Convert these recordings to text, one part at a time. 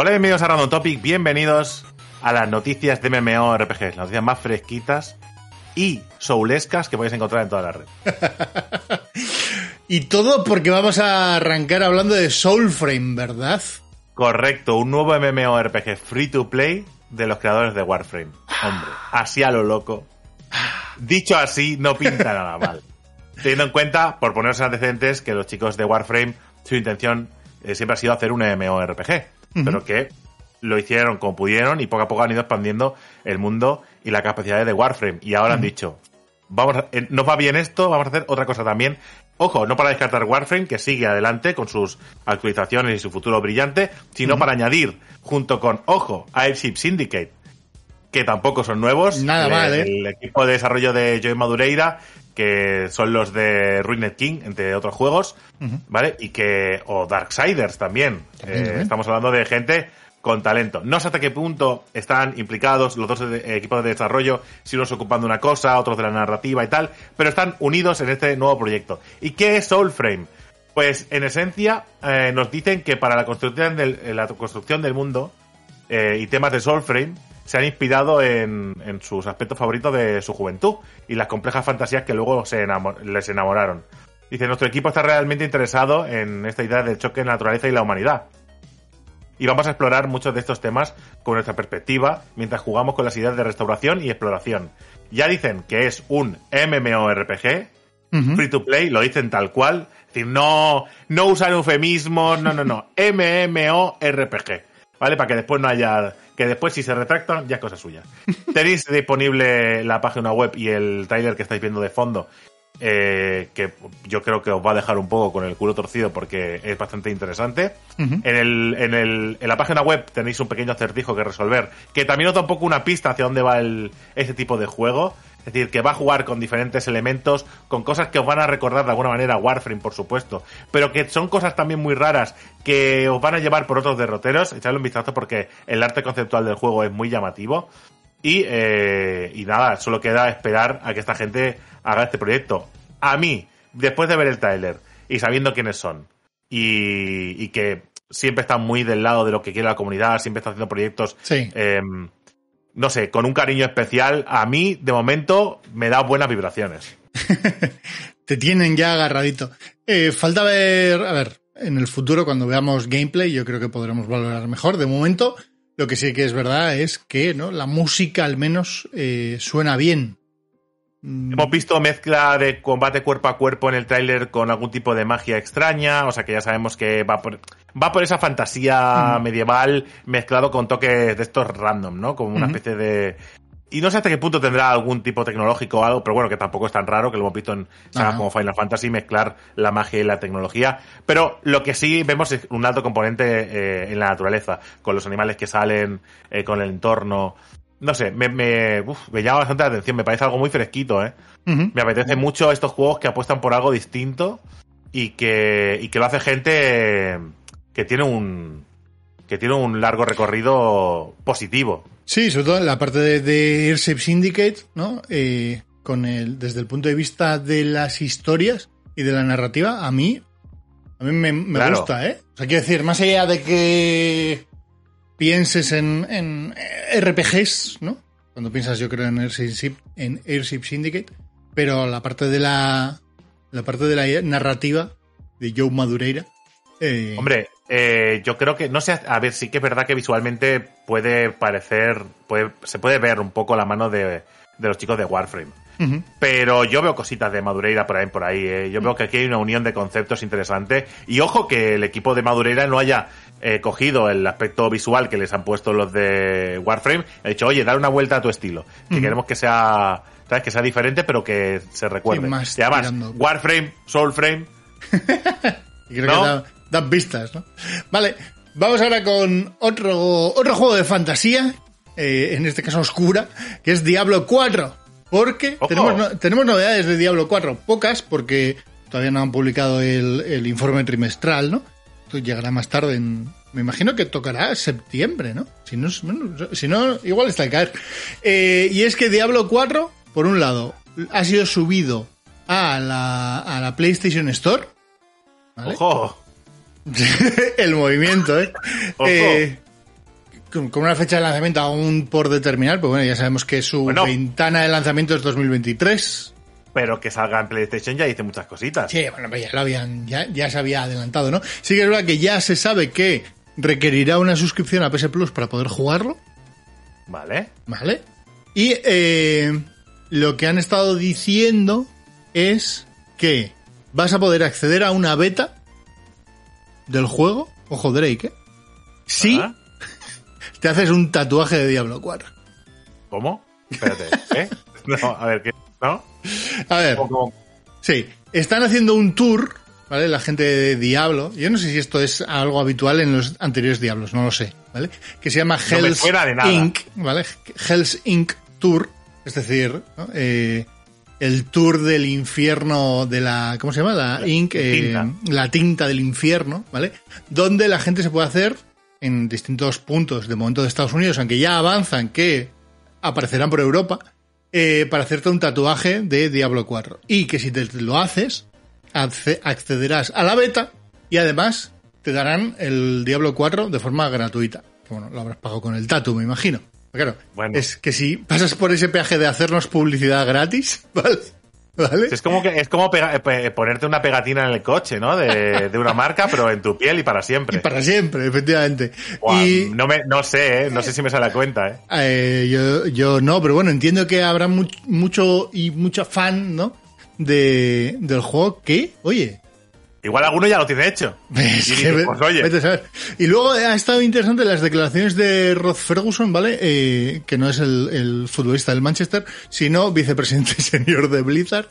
Hola, bienvenidos a Random Topic. Bienvenidos a las noticias de MMORPG, las noticias más fresquitas y soulescas que podéis encontrar en toda la red. y todo porque vamos a arrancar hablando de Soulframe, ¿verdad? Correcto, un nuevo MMORPG free to play de los creadores de Warframe. Hombre, así a lo loco. Dicho así, no pinta nada mal. Teniendo en cuenta, por ponerse antecedentes, que los chicos de Warframe, su intención eh, siempre ha sido hacer un MMORPG, pero que lo hicieron como pudieron y poco a poco han ido expandiendo el mundo y la capacidad de Warframe. Y ahora han dicho, vamos a, eh, nos va bien esto, vamos a hacer otra cosa también. Ojo, no para descartar Warframe, que sigue adelante con sus actualizaciones y su futuro brillante, sino para añadir, junto con, ojo, Airship Syndicate, que tampoco son nuevos. Nada el, mal, ¿eh? El equipo de desarrollo de Joey Madureira, que son los de Ruined King, entre otros juegos, ¿vale? Y que, o Darksiders también. También, Eh, también. Estamos hablando de gente con talento. No sé hasta qué punto están implicados los dos eh, equipos de desarrollo, si unos se ocupan de una cosa, otros de la narrativa y tal, pero están unidos en este nuevo proyecto. ¿Y qué es Soulframe? Pues en esencia eh, nos dicen que para la construcción del, la construcción del mundo eh, y temas de Soulframe se han inspirado en, en sus aspectos favoritos de su juventud y las complejas fantasías que luego se les enamoraron. Dice, nuestro equipo está realmente interesado en esta idea del choque en la naturaleza y la humanidad. Y vamos a explorar muchos de estos temas con nuestra perspectiva mientras jugamos con las ideas de restauración y exploración. Ya dicen que es un MMORPG, free to play, lo dicen tal cual. Es decir, no, no usan eufemismos, no, no, no. MMORPG. ¿Vale? Para que después no haya. Que después, si se retractan, ya es cosa suya. Tenéis disponible la página web y el trailer que estáis viendo de fondo. eh, que yo creo que os va a dejar un poco con el culo torcido porque es bastante interesante. en, el, en, el, en la página web tenéis un pequeño acertijo que resolver, que también os da un poco una pista hacia dónde va el, ese tipo de juego. Es decir, que va a jugar con diferentes elementos, con cosas que os van a recordar de alguna manera Warframe, por supuesto, pero que son cosas también muy raras que os van a llevar por otros derroteros. Echadle un vistazo porque el arte conceptual del juego es muy llamativo. Y, eh, y nada, solo queda esperar a que esta gente haga este proyecto. A mí, después de ver el trailer y sabiendo quiénes son, y, y que siempre están muy del lado de lo que quiere la comunidad, siempre están haciendo proyectos Sí. eh, no sé, con un cariño especial, a mí, de momento, me da buenas vibraciones. Te tienen ya agarradito. Eh, falta ver, a ver, en el futuro cuando veamos gameplay yo creo que podremos valorar mejor. De momento, lo que sí que es verdad es que ¿no? la música al menos eh, suena bien. Mm, Hemos visto mezcla de combate cuerpo a cuerpo en el tráiler con algún tipo de magia extraña, o sea que ya sabemos que va por, va por esa fantasía medieval mezclado con toques de estos random, ¿no? Como una especie de... Y no sé hasta qué punto tendrá algún tipo tecnológico o algo, pero bueno, que tampoco es tan raro, que lo hemos visto en sagas como Final Fantasy, mezclar la magia y la tecnología. Pero lo que sí vemos es un alto componente eh, en la naturaleza, con los animales que salen, eh, con el entorno. No sé, me, me, uf, me llama bastante la atención, me parece algo muy fresquito, ¿eh? Me apetece mucho estos juegos que apuestan por algo distinto y que, y que lo hace gente que tiene un que tiene un largo recorrido positivo. Sí, sobre todo en la parte de, de Airship Syndicate, ¿no? Eh, con el, desde el punto de vista de las historias y de la narrativa, a mí, a mí me, me Claro. gusta, ¿eh? O sea, quiero decir, más allá de que pienses en, en RPGs, ¿no? Cuando piensas, yo creo, en Airship, en Airship Syndicate, pero la parte de la, la parte de la narrativa de Joe Madureira, eh, Hombre, eh, yo creo que, no sé, a ver, sí que es verdad que visualmente puede parecer, puede, se puede ver un poco la mano de, de los chicos de Warframe. Pero yo veo cositas de Madureira por ahí, por ahí. eh. Yo veo que aquí hay una unión de conceptos interesante. Y ojo que el equipo de Madureira no haya eh, cogido el aspecto visual que les han puesto los de Warframe. Ha dicho, oye, dar una vuelta a tu estilo. Que queremos que sea, ¿sabes? Que sea diferente, pero que se recuerde. Sí, más y además, tirando. Warframe, Soulframe. Y creo ¿No? que da- dan pistas, ¿no? Vale, Vamos ahora con otro, otro juego de fantasía, eh, en este caso oscura, que es Diablo 4. Porque Ojo. tenemos, no- tenemos novedades de Diablo 4, pocas, porque todavía no han publicado el, el informe trimestral, ¿no? Llegará más tarde, en, me imagino que tocará septiembre, ¿no? Si no, si no igual está al caer. Eh, y es que Diablo 4, por un lado, ha sido subido a la, a la PlayStation Store. ¿vale? Ojo. el movimiento, ¿eh? Ojo. Eh, con, con una fecha de lanzamiento aún por determinar, pues bueno, ya sabemos que su Bueno. ventana de lanzamiento es 2023. Pero que salga en PlayStation ya dice muchas cositas. Sí, bueno, pues ya lo habían, ya, ya se había adelantado, ¿no? Sí que es verdad que ya se sabe que requerirá una suscripción a PS Plus para poder jugarlo, Vale. ¿vale? Y eh, lo que han estado diciendo es que vas a poder acceder a una beta del juego, ojo Drake, ¿eh? Si Ah, te haces un tatuaje de Diablo 4. ¿Cómo? Espérate, ¿eh? No, a ver, ¿qué? ¿No? A ver, sí, están haciendo un tour, ¿vale? La gente de Diablo. Yo no sé si esto es algo habitual en los anteriores Diablos, no lo sé, ¿vale? Que se llama Hell's. Inc., ¿vale? Hell's Inc. Tour, es decir, ¿no? Eh, el tour del infierno de la, ¿cómo se llama? La Inc., eh, tinta. la tinta del infierno, ¿vale? Donde la gente se puede hacer en distintos puntos de momento de Estados Unidos, aunque ya avanzan que aparecerán por Europa, eh, para hacerte un tatuaje de Diablo 4. Y que si te lo haces, acce- accederás a la beta y además te darán el Diablo 4 de forma gratuita. Bueno, lo habrás pagado con el tatu, me imagino. Pero Claro, Bueno. es que si pasas por ese peaje de hacernos publicidad gratis, ¿vale? ¿Vale? Es como que es como pega- eh, ponerte una pegatina en el coche, ¿no? De, de una marca, pero en tu piel y para siempre. Y para siempre, efectivamente. Y no me, no sé, ¿eh? No sé si me sale a cuenta, ¿eh? Eh, yo, yo no, pero bueno, entiendo que habrá mu- mucho y mucha fan, ¿no? De, del juego que, oye, Igual alguno ya lo tiene hecho. es Y que pues oye, vete a saber. Y luego ha estado interesante las declaraciones de Rod Ferguson, ¿vale? Eh, que no es el, el futbolista del Manchester, sino vicepresidente senior de Blizzard,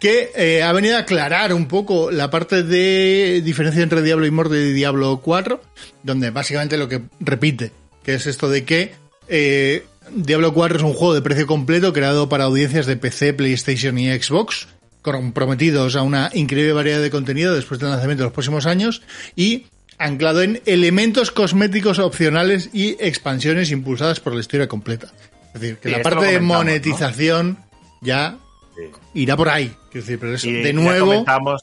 que eh, ha venido a aclarar un poco la parte de diferencia entre Diablo Immortal y Diablo 4, donde básicamente lo que repite, que es esto de que eh, Diablo 4 es un juego de precio completo creado para audiencias de PC, PlayStation y Xbox, comprometidos a una increíble variedad de contenido después del lanzamiento de los próximos años y anclado en elementos cosméticos opcionales y expansiones impulsadas por la historia completa. Es decir, que Sí, la parte de monetización ya Sí. irá por ahí. Quiero decir, pero eso, Y de nuevo, comentamos,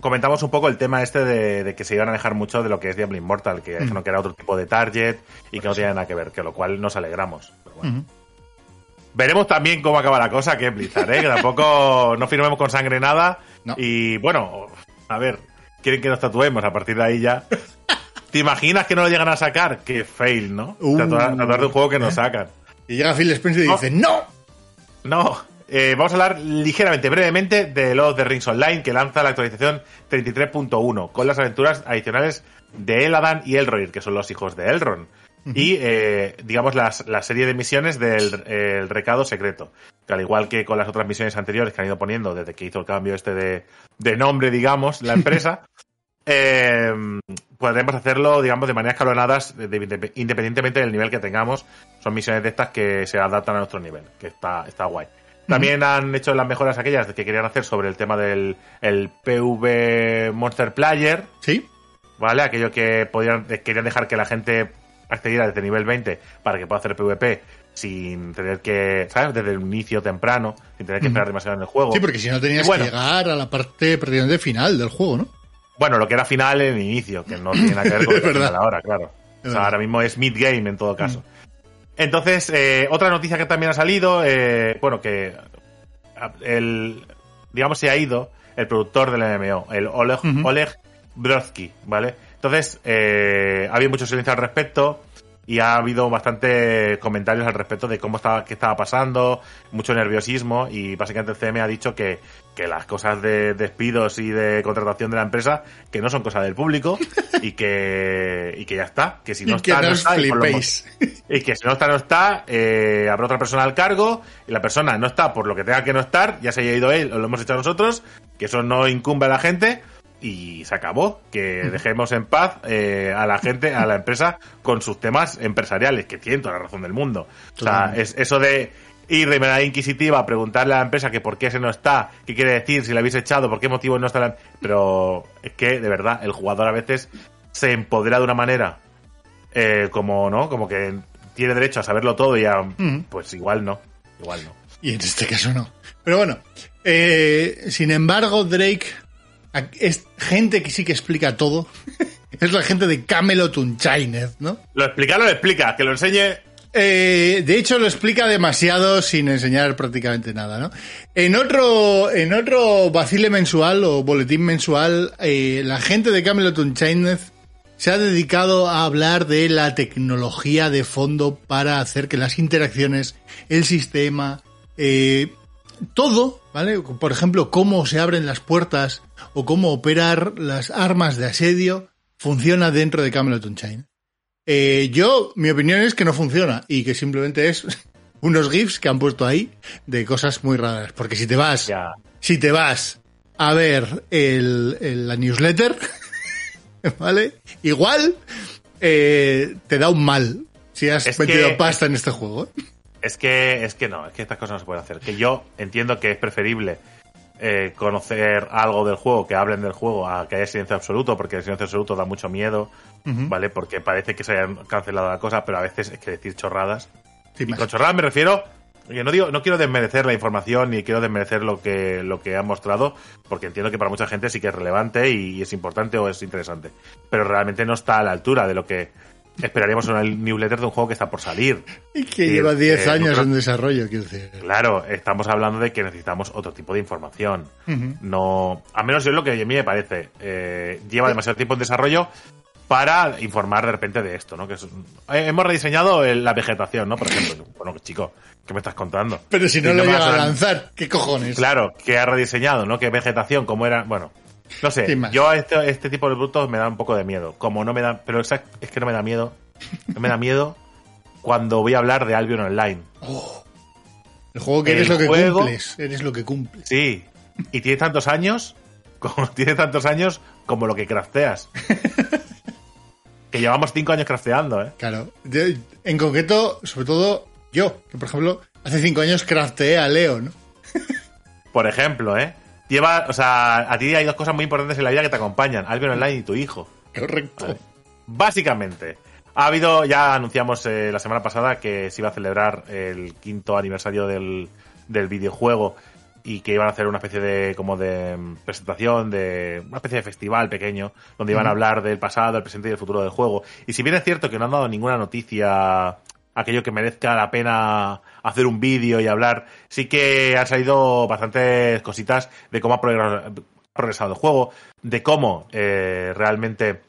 comentamos un poco el tema este de, de que se iban a dejar mucho de lo que es Diablo Immortal, Mm. que que era otro tipo de target y que no tenía nada que ver, que lo cual nos alegramos. Pero bueno. Veremos también cómo acaba la cosa, que Blizzard, ¿eh? que tampoco no firmemos con sangre nada. No. Y bueno, a ver, quieren que nos tatuemos a partir de ahí ya. ¿Te imaginas que no lo llegan a sacar? Qué fail, ¿no? Uh. tatuar, tatuar de un juego que no sacan. y llega Phil Spencer y No. dice, ¡No! No, eh, vamos a hablar ligeramente, brevemente, de of the Rings Online, que lanza la actualización 33.1, con las aventuras adicionales de Eladan y Elrohir, que son los hijos de Elrond. Y, eh, digamos, las, la serie de misiones del el recado secreto. Que al igual que con las otras misiones anteriores que han ido poniendo desde que hizo el cambio este de, de nombre, digamos, la empresa, eh, podremos hacerlo, digamos, de manera escalonadas, de- de- independientemente del nivel que tengamos. Son misiones de estas que se adaptan a nuestro nivel, que está, está guay. También han hecho las mejoras aquellas que querían hacer sobre el tema del el PV Monster Player, ¿Sí? ¿vale? Aquello que podían, querían dejar que la gente accediera desde nivel 20 para que pueda hacer PvP sin tener que, ¿sabes? Desde el inicio temprano, sin tener que esperar demasiado en el juego. Sí, porque si no tenías bueno. que llegar a la parte prácticamente final del juego, ¿no? Bueno, lo que era final en el inicio, que no tiene nada que ver con lo que ahora, claro. O sea, ahora mismo es mid-game en todo caso. Entonces, eh, otra noticia que también ha salido, eh, bueno, que el, digamos, se ha ido el productor del MMO, el Oleg, Ujú. Oleg Brodsky, ¿vale? Entonces, eh, ha habido mucho silencio al respecto y ha habido bastante comentarios al respecto de cómo estaba, qué estaba pasando, mucho nerviosismo y básicamente el CM ha dicho que, que las cosas de despidos y de contratación de la empresa que no son cosa del público y que, y que ya está, que si no y que está, no no está, y y que si no está, no está, eh, habrá otra persona al cargo, y la persona no está por lo que tenga que no estar, ya se haya ido él o lo hemos hecho nosotros, que eso no incumbe a la gente, y se acabó. Que dejemos en paz eh, a la gente, a la empresa, con sus temas empresariales, que tienen toda la razón del mundo. O sea, es eso de ir de manera inquisitiva a preguntarle a la empresa que por qué ese no está, qué quiere decir, si le habéis echado, por qué motivo no está la... Pero es que, de verdad, el jugador a veces se empodera de una manera eh, como, ¿no? Como que tiene derecho a saberlo todo y a... Pues igual no, igual no. Y en este caso no. Pero bueno, eh, sin embargo, Drake es gente que sí que explica todo. es la gente de Camelot Unchained, ¿no? Lo explica, lo explica, que lo enseñe. Eh, de hecho, lo explica demasiado sin enseñar prácticamente nada, ¿no? En otro, en otro vacile mensual o boletín mensual, eh, la gente de Camelot Unchained se ha dedicado a hablar de la tecnología de fondo para hacer que las interacciones, el sistema, eh, todo, ¿vale? Por ejemplo, cómo se abren las puertas o cómo operar las armas de asedio funciona dentro de Camelot Unchained. Eh, yo, mi opinión es que no funciona y que simplemente es unos GIFs que han puesto ahí de cosas muy raras. Porque si te vas, si te vas a ver el, la newsletter, ¿vale? Igual eh, te da un mal si has metido pasta en este juego. Es que, es que no, es que estas cosas no se pueden hacer. Que yo entiendo que es preferible eh, conocer algo del juego, que hablen del juego, a que haya silencio absoluto, porque el silencio absoluto da mucho miedo, ¿vale? Porque parece que se hayan cancelado la cosa, pero a veces es que decir chorradas. y con chorradas me refiero. Yo no digo, no quiero desmerecer la información ni quiero desmerecer lo que, lo que han mostrado, porque entiendo que para mucha gente sí que es relevante y es importante o es interesante. Pero realmente no está a la altura de lo que esperaríamos una newsletter de un juego que está por salir. Y que lleva 10 años en desarrollo, quiero decir. Claro, estamos hablando de que necesitamos otro tipo de información. No, a menos es lo que a mí me parece. Eh, lleva demasiado tiempo en desarrollo para informar de repente de esto, ¿no? Que eh, hemos rediseñado la vegetación, ¿no? Por ejemplo, bueno, chico, ¿qué me estás contando? Pero si no, lo llega a lanzar, ¿qué cojones? Claro, que ha rediseñado, ¿no? ¿Qué vegetación, cómo era, bueno, no sé, yo a este, este, tipo de productos me da un poco de miedo. Como no me da. Pero es, que no me da miedo. No me da miedo cuando voy a hablar de Albion Online. Oh. el juego que eres lo que cumples. Eres lo que cumples. Sí. Y tiene tantos años. Como, tiene tantos años como lo que crafteas. que llevamos cinco años crafteando, ¿eh? Claro. en concreto, sobre todo yo, que por ejemplo, hace cinco años crafteé a Leo, ¿no? por ejemplo, ¿eh? Lleva, o sea, a ti hay dos cosas muy importantes en la vida que te acompañan, Albion Online y tu hijo. Correcto. Básicamente, ha habido, ya anunciamos eh, la semana pasada que se iba a celebrar el quinto aniversario del, del videojuego y que iban a hacer una especie de como de mm, presentación de una especie de festival pequeño donde iban a hablar del pasado, el presente y el futuro del juego. Y si bien es cierto que no han dado ninguna noticia aquello que merezca la pena hacer un vídeo y hablar. Sí que han salido bastantes cositas de cómo ha progresado el juego, de cómo eh, realmente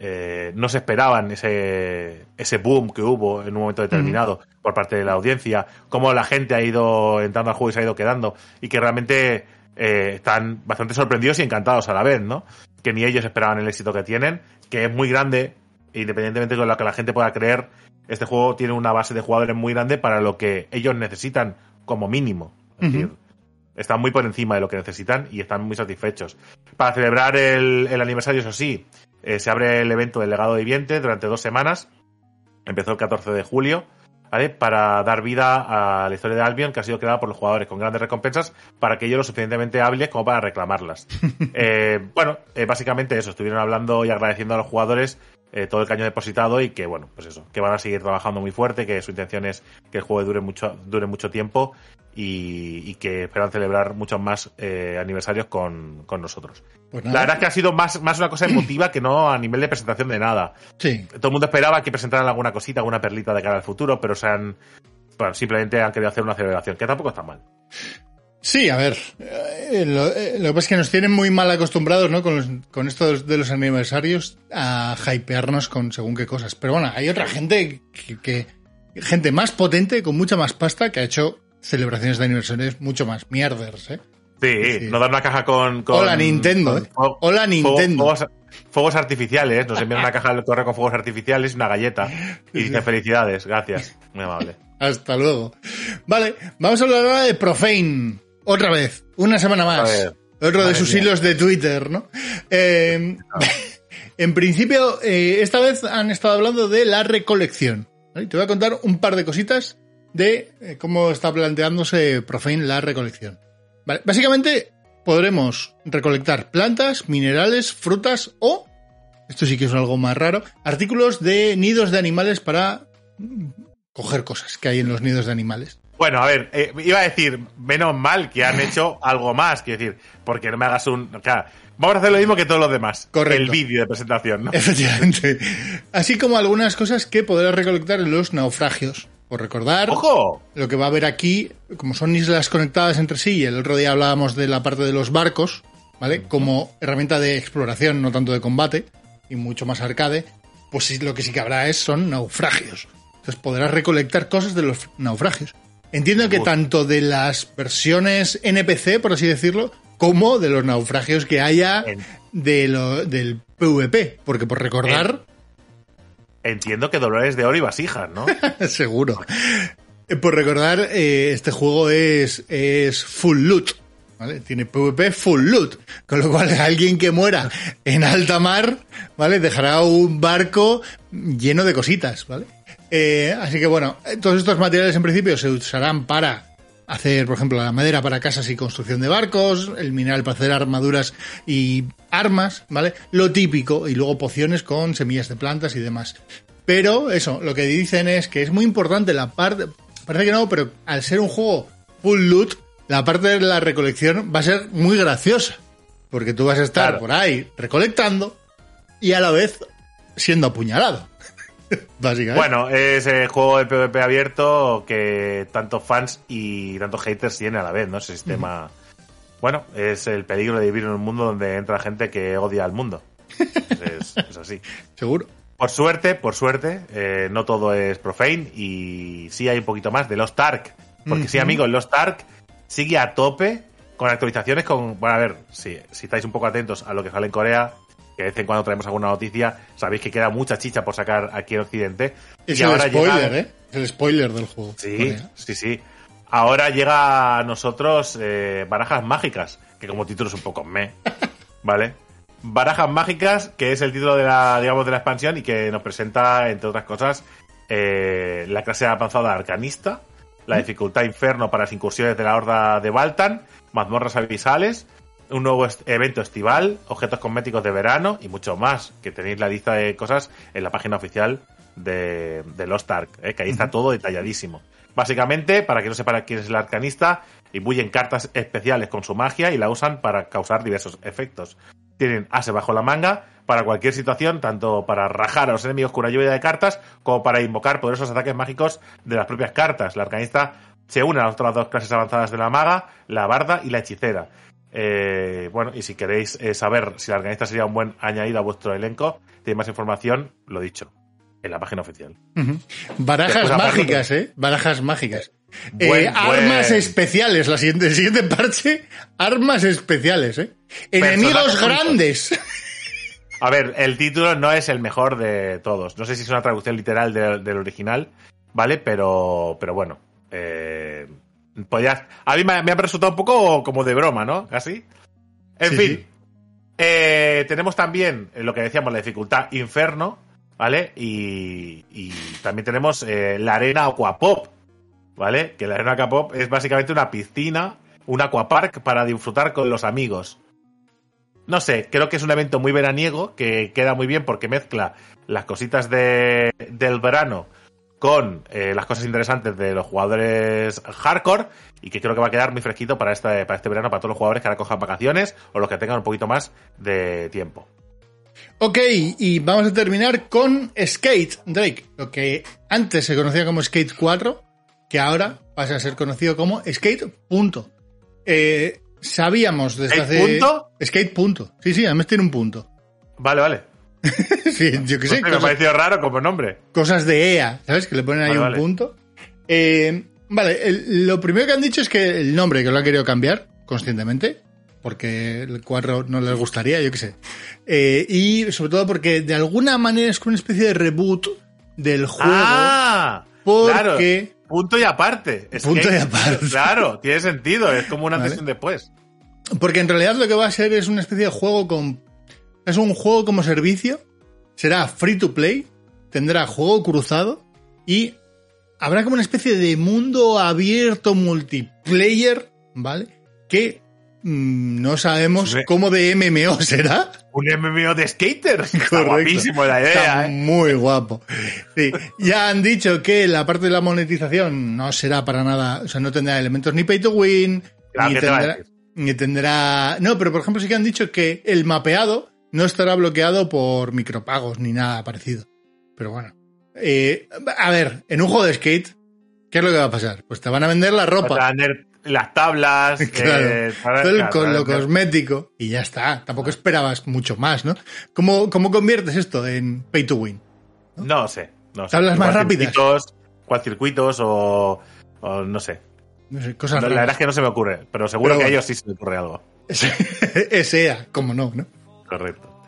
eh, no se esperaban ese, ese boom que hubo en un momento determinado por parte de la audiencia, cómo la gente ha ido entrando al juego y se ha ido quedando, y que realmente eh, están bastante sorprendidos y encantados a la vez, ¿no? Que ni ellos esperaban el éxito que tienen, que es muy grande, independientemente de lo que la gente pueda creer, este juego tiene una base de jugadores muy grande para lo que ellos necesitan como mínimo. Es decir, están muy por encima de lo que necesitan y están muy satisfechos. Para celebrar el, aniversario, eso sí, eh, se abre el evento del legado viviente durante dos semanas. Empezó el 14 de julio. ¿Vale? Para dar vida a la historia de Albion que ha sido creada por los jugadores con grandes recompensas para que ellos lo suficientemente hábiles como para reclamarlas. Eh, bueno, eh, básicamente eso, estuvieron hablando y agradeciendo a los jugadores eh, todo el caño depositado y que, bueno, pues eso, que van a seguir trabajando muy fuerte, que su intención es que el juego dure mucho, dure mucho tiempo y, que esperan celebrar muchos más eh, aniversarios con, nosotros. Pues la verdad es que ha sido más, más una cosa emotiva que no a nivel de presentación de nada. Sí. Todo el mundo esperaba que presentaran alguna cosita, alguna perlita de cara al futuro, pero se han, bueno, simplemente han querido hacer una celebración, que tampoco está mal. Sí, a ver, eh, lo, eh, lo, que pasa es que nos tienen muy mal acostumbrados, ¿no? Con, con esto de los aniversarios a hypearnos con según qué cosas. Pero bueno, hay otra gente que, gente más potente, con mucha más pasta, que ha hecho celebraciones de aniversarios mucho más mierders, ¿eh? Sí, nos dan una caja con... Hola Nintendo, ¿eh? Hola Nintendo. Fuegos, artificiales, nos envían una caja del correo con fuegos artificiales y una galleta. Y dice felicidades, gracias, muy amable. Hasta luego. Vale, vamos a hablar ahora de Profane. Otra vez, una semana más. Otro de sus mía. hilos de Twitter, ¿no? Eh, en principio, eh, esta vez han estado hablando de la recolección. ¿vale? Te voy a contar un par de cositas de eh, cómo está planteándose Profane la recolección. Vale, Básicamente, podremos recolectar plantas, minerales, frutas o, esto sí que es algo más raro, artículos de nidos de animales para mm, coger cosas que hay en los nidos de animales. Bueno, a ver, eh, iba a decir, menos mal que han hecho algo más, quiero decir, porque no me hagas un... Claro, vamos a hacer lo mismo que todos los demás. Correcto. El vídeo de presentación, ¿no? Efectivamente. Así como algunas cosas que podrás recolectar en los naufragios. Por recordar, ¡Ojo! lo que va a haber aquí, como son islas conectadas entre sí, y el otro día hablábamos de la parte de los barcos, ¿vale? Como herramienta de exploración, no tanto de combate, y mucho más arcade, pues lo que sí que habrá es son naufragios. Entonces podrás recolectar cosas de los naufragios. Entiendo que tanto de las versiones NPC, por así decirlo, como de los naufragios que haya de lo- del PvP. Porque por recordar, Entiendo que Dolores de Oro y vasijas, ¿no? Seguro. Por recordar, eh, este juego es, es full loot. ¿Vale? Tiene PvP full loot. Con lo cual, alguien que muera en alta mar, ¿vale? Dejará un barco lleno de cositas, ¿vale? Eh, así que bueno, eh, todos estos materiales en principio se usarán para hacer, por ejemplo, la madera para casas y construcción de barcos, el mineral para hacer armaduras y armas, ¿vale? Lo típico, y luego pociones con semillas de plantas y demás. Pero eso, lo que dicen es que es muy importante la parte, parece que no, pero al ser un juego full loot, la parte de la recolección va a ser muy graciosa. Porque tú vas a estar Claro. por ahí recolectando y a la vez siendo apuñalado. Básicamente. Bueno, es el juego de PvP abierto que tantos fans y tantos haters tienen a la vez, ¿no? Ese sistema. Bueno, es el peligro de vivir en un mundo donde entra gente que odia al mundo. Es, es así. Seguro. Por suerte, por suerte, eh, no todo es profane y sí hay un poquito más de Lost Ark. Porque sí, amigos, Lost Ark sigue a tope con actualizaciones con... Bueno, a ver, si, si estáis un poco atentos a lo que sale en Corea, que de vez en cuando traemos alguna noticia, sabéis que queda mucha chicha por sacar aquí en Occidente. Es y el ahora spoiler, llega- ¿eh? Es el spoiler del juego. Sí, sí, sí. Ahora llega a nosotros eh, Barajas Mágicas, que como título es un poco me, ¿vale? Barajas Mágicas, que es el título de la, digamos, de la expansión y que nos presenta, entre otras cosas, eh, la clase avanzada arcanista, la dificultad inferno para las incursiones de la horda de Baltan, mazmorras abisales, un nuevo est- evento estival, objetos cosméticos de verano y mucho más, que tenéis la lista de cosas en la página oficial de, de Lost Ark, ¿eh? que ahí está todo detalladísimo. Básicamente, para que no sepa quién es el arcanista, imbuyen cartas especiales con su magia y la usan para causar diversos efectos. Tienen ase bajo la manga para cualquier situación, tanto para rajar a los enemigos con una lluvia de cartas, como para invocar poderosos ataques mágicos de las propias cartas. La arcanista se une a las otras dos clases avanzadas de la maga, la barda y la hechicera. Eh, bueno, y si queréis eh, saber si la arcanista sería un buen añadido a vuestro elenco, tenéis más información, lo dicho, en la página oficial. Barajas Después, aparte, mágicas, ¿eh? Barajas mágicas. Eh, armas buen- especiales, la siguiente, el siguiente parche, armas especiales, ¿eh? Enemigos grandes. A ver, el título no es el mejor de todos. No sé si es una traducción literal de- del original, ¿vale? Pero, pero bueno. Eh, podías- a mí me, me ha resultado un poco como de broma, ¿no? Casi. En Sí, fin. sí. Eh, tenemos también lo que decíamos, la dificultad inferno, ¿vale? Y, y también tenemos eh, la arena aquapop, ¿vale? Que la arena aquapop es básicamente una piscina, un aquapark para disfrutar con los amigos. No sé, creo que es un evento muy veraniego que queda muy bien porque mezcla las cositas de, del verano con eh, las cosas interesantes de los jugadores hardcore y que creo que va a quedar muy fresquito para este, para este verano para todos los jugadores que ahora cojan vacaciones o los que tengan un poquito más de tiempo. Ok, y vamos a terminar con Skate, Drake. Lo que antes se conocía como Skate 4, que ahora pasa a ser conocido como Skate. Punto. Eh, sabíamos desde ¿Skate hace. punto? Skate. Punto. Sí, sí, además tiene un punto. Vale, vale. sí, yo No sé. me ha cosas- parecido raro como nombre. cosas de EA, ¿sabes? Que le ponen ahí Vale, un vale. punto. Eh, vale, el- lo primero que han dicho es que el nombre, que lo han querido cambiar conscientemente, porque el 4 no les gustaría, yo qué sé. Eh, y sobre todo porque de alguna manera es como una especie de reboot del juego. Ah, porque- claro. Punto y aparte. Es Punto que- y aparte. Claro, tiene sentido. Es como una Vale. antes y un después. Porque en realidad lo que va a ser es una especie de juego con. Es un juego como servicio. Será free to play. Tendrá juego cruzado. Y habrá como una especie de mundo abierto multiplayer. ¿Vale? Que mm, no sabemos Sí. cómo de MMO será. Un MMO de skaters. Está guapísimo la idea, Está ¿eh? muy guapo. Sí, ya han dicho que la parte de la monetización no será para nada, o sea, no tendrá elementos ni pay to win, Claro, ni ¿qué te va a tendrá, ni tendrá... No, pero por ejemplo sí que han dicho que el mapeado no estará bloqueado por micropagos ni nada parecido. Pero bueno. Eh, a ver, en un juego de skate, ¿qué es lo que va a pasar? Pues te van a vender la ropa. Para tener las tablas. Claro. eh, Todo el- claro, con lo cosmético y ya está. Tampoco esperabas mucho más, ¿no? ¿Cómo, cómo conviertes esto en pay to win? No sé. No sé. Tablas más rápidas. circuitos, cuál circuitos o, o no sé. No sé, cosas No, la verdad es que no se me ocurre, pero seguro Pero que a ellos sí se les ocurre algo. SEA, como no, ¿no? Correcto.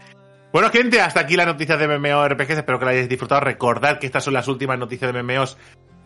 Bueno, gente, hasta aquí las noticias de MMORPGs. Espero que la hayáis disfrutado. Recordad que estas son las últimas noticias de MMOs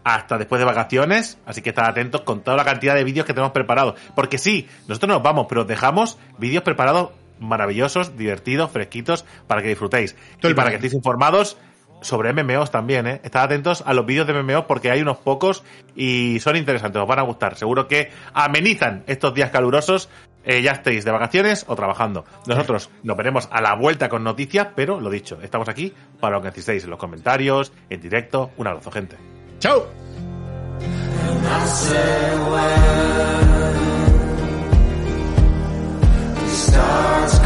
hasta después de vacaciones. Así que estad atentos con toda la cantidad de vídeos que tenemos preparados. Porque sí, nosotros nos vamos, pero os dejamos vídeos preparados maravillosos, divertidos, fresquitos, para que disfrutéis. Y para que estéis informados sobre MMOs también, ¿eh? Estad atentos a los vídeos de MMOs porque hay unos pocos y son interesantes, os van a gustar. Seguro que amenizan estos días calurosos, eh, ya estéis de vacaciones o trabajando. Nosotros nos veremos a la vuelta con noticias, pero lo dicho, estamos aquí para lo que necesitéis en los comentarios, en directo. Un abrazo, gente. ¡Chao! stars